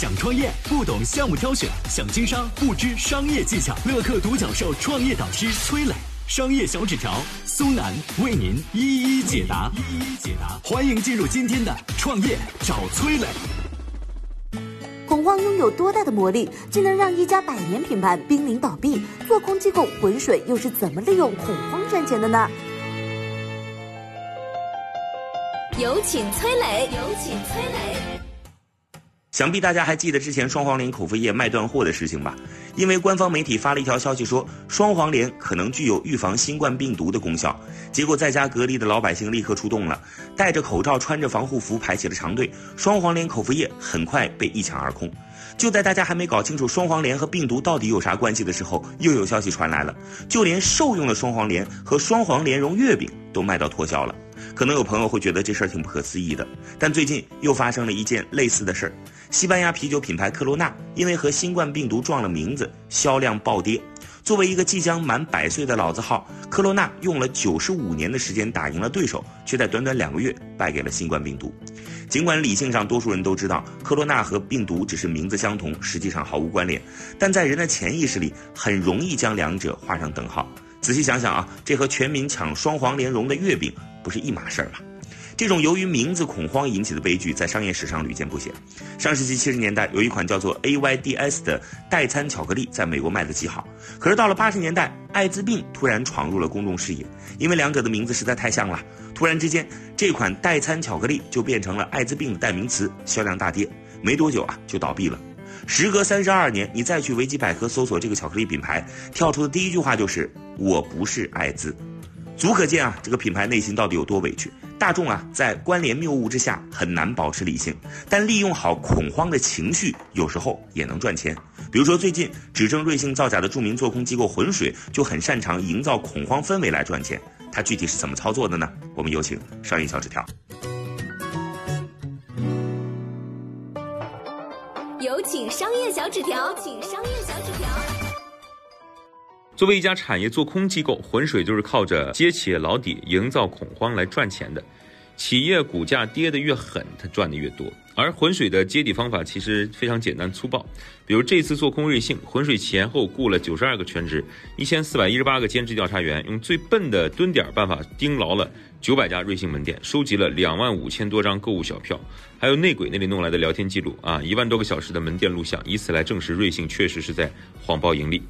想创业不懂项目挑选，想经商不知商业技巧。乐客独角兽创业导师崔磊，商业小纸条苏南为您一一解答。一一解答，欢迎进入今天的创业找崔磊。恐慌拥有多大的魔力，竟能让一家百年品牌濒临倒闭？做空机构浑水又是怎么利用恐慌赚钱的呢？有请崔磊，有请崔磊。想必大家还记得之前双黄连口服液卖断货的事情吧？因为官方媒体发了一条消息说双黄连可能具有预防新冠病毒的功效，结果在家隔离的老百姓立刻出动了，戴着口罩、穿着防护服排起了长队。双黄连口服液很快被一抢而空。就在大家还没搞清楚双黄连和病毒到底有啥关系的时候，又有消息传来了，就连兽用的双黄连和双黄莲蓉月饼都卖到脱销了。可能有朋友会觉得这事儿挺不可思议的，但最近又发生了一件类似的事儿。西班牙啤酒品牌科罗娜因为和新冠病毒撞了名字，销量暴跌。作为一个即将满百岁的老字号，科罗娜用了九十五年的时间打赢了对手，却在短短两个月败给了新冠病毒。尽管理性上多数人都知道科罗娜和病毒只是名字相同，实际上毫无关联，但在人的潜意识里很容易将两者画上等号。仔细想想啊，这和全民抢双黄莲蓉的月饼不是一码事儿吗？这种由于名字恐慌引起的悲剧，在商业史上屡见不鲜。上世纪七十年代，有一款叫做 AYDS 的代餐巧克力在美国卖得极好。可是到了八十年代，艾滋病突然闯入了公众视野，因为两者的名字实在太像了。突然之间，这款代餐巧克力就变成了艾滋病的代名词，销量大跌。没多久啊，就倒闭了。时隔三十二年，你再去维基百科搜索这个巧克力品牌，跳出的第一句话就是“我不是艾滋”，足可见啊，这个品牌内心到底有多委屈。大众啊，在关联谬误之下很难保持理性，但利用好恐慌的情绪，有时候也能赚钱。比如说，最近指证瑞幸造假的著名做空机构浑水就很擅长营造恐慌氛围来赚钱。它具体是怎么操作的呢？我们有请商业小纸条。有请商业小纸条，请商业小纸条。作为一家产业做空机构，浑水就是靠着揭企业老底、营造恐慌来赚钱的。企业股价跌得越狠，它赚的越多。而浑水的揭底方法其实非常简单粗暴，比如这次做空瑞幸，浑水前后雇了九十二个全职、一千四百一十八个兼职调查员，用最笨的蹲点办法盯牢了九百家瑞幸门店，收集了两万五千多张购物小票，还有内鬼那里弄来的聊天记录啊，一万多个小时的门店录像，以此来证实瑞幸确实是在谎报盈利。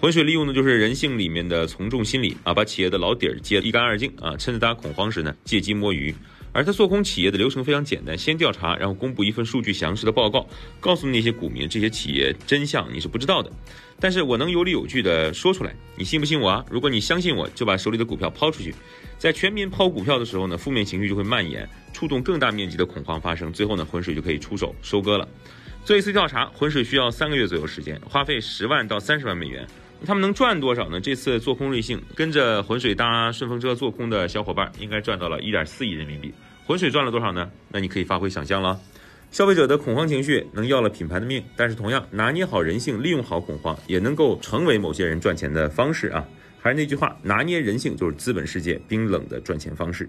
浑水利用的就是人性里面的从众心理啊，把企业的老底儿揭一干二净啊，趁着大家恐慌时呢，借机摸鱼。而他做空企业的流程非常简单，先调查，然后公布一份数据详实的报告，告诉那些股民这些企业真相你是不知道的，但是我能有理有据的说出来，你信不信我啊？如果你相信我，就把手里的股票抛出去，在全民抛股票的时候呢，负面情绪就会蔓延，触动更大面积的恐慌发生，最后呢，浑水就可以出手收割了。做一次调查，浑水需要三个月左右时间，花费十万到三十万美元。他们能赚多少呢？这次做空瑞幸，跟着浑水搭顺风车做空的小伙伴，应该赚到了一点四亿人民币。浑水赚了多少呢？那你可以发挥想象了。消费者的恐慌情绪能要了品牌的命，但是同样拿捏好人性，利用好恐慌，也能够成为某些人赚钱的方式啊。还是那句话，拿捏人性就是资本世界冰冷的赚钱方式。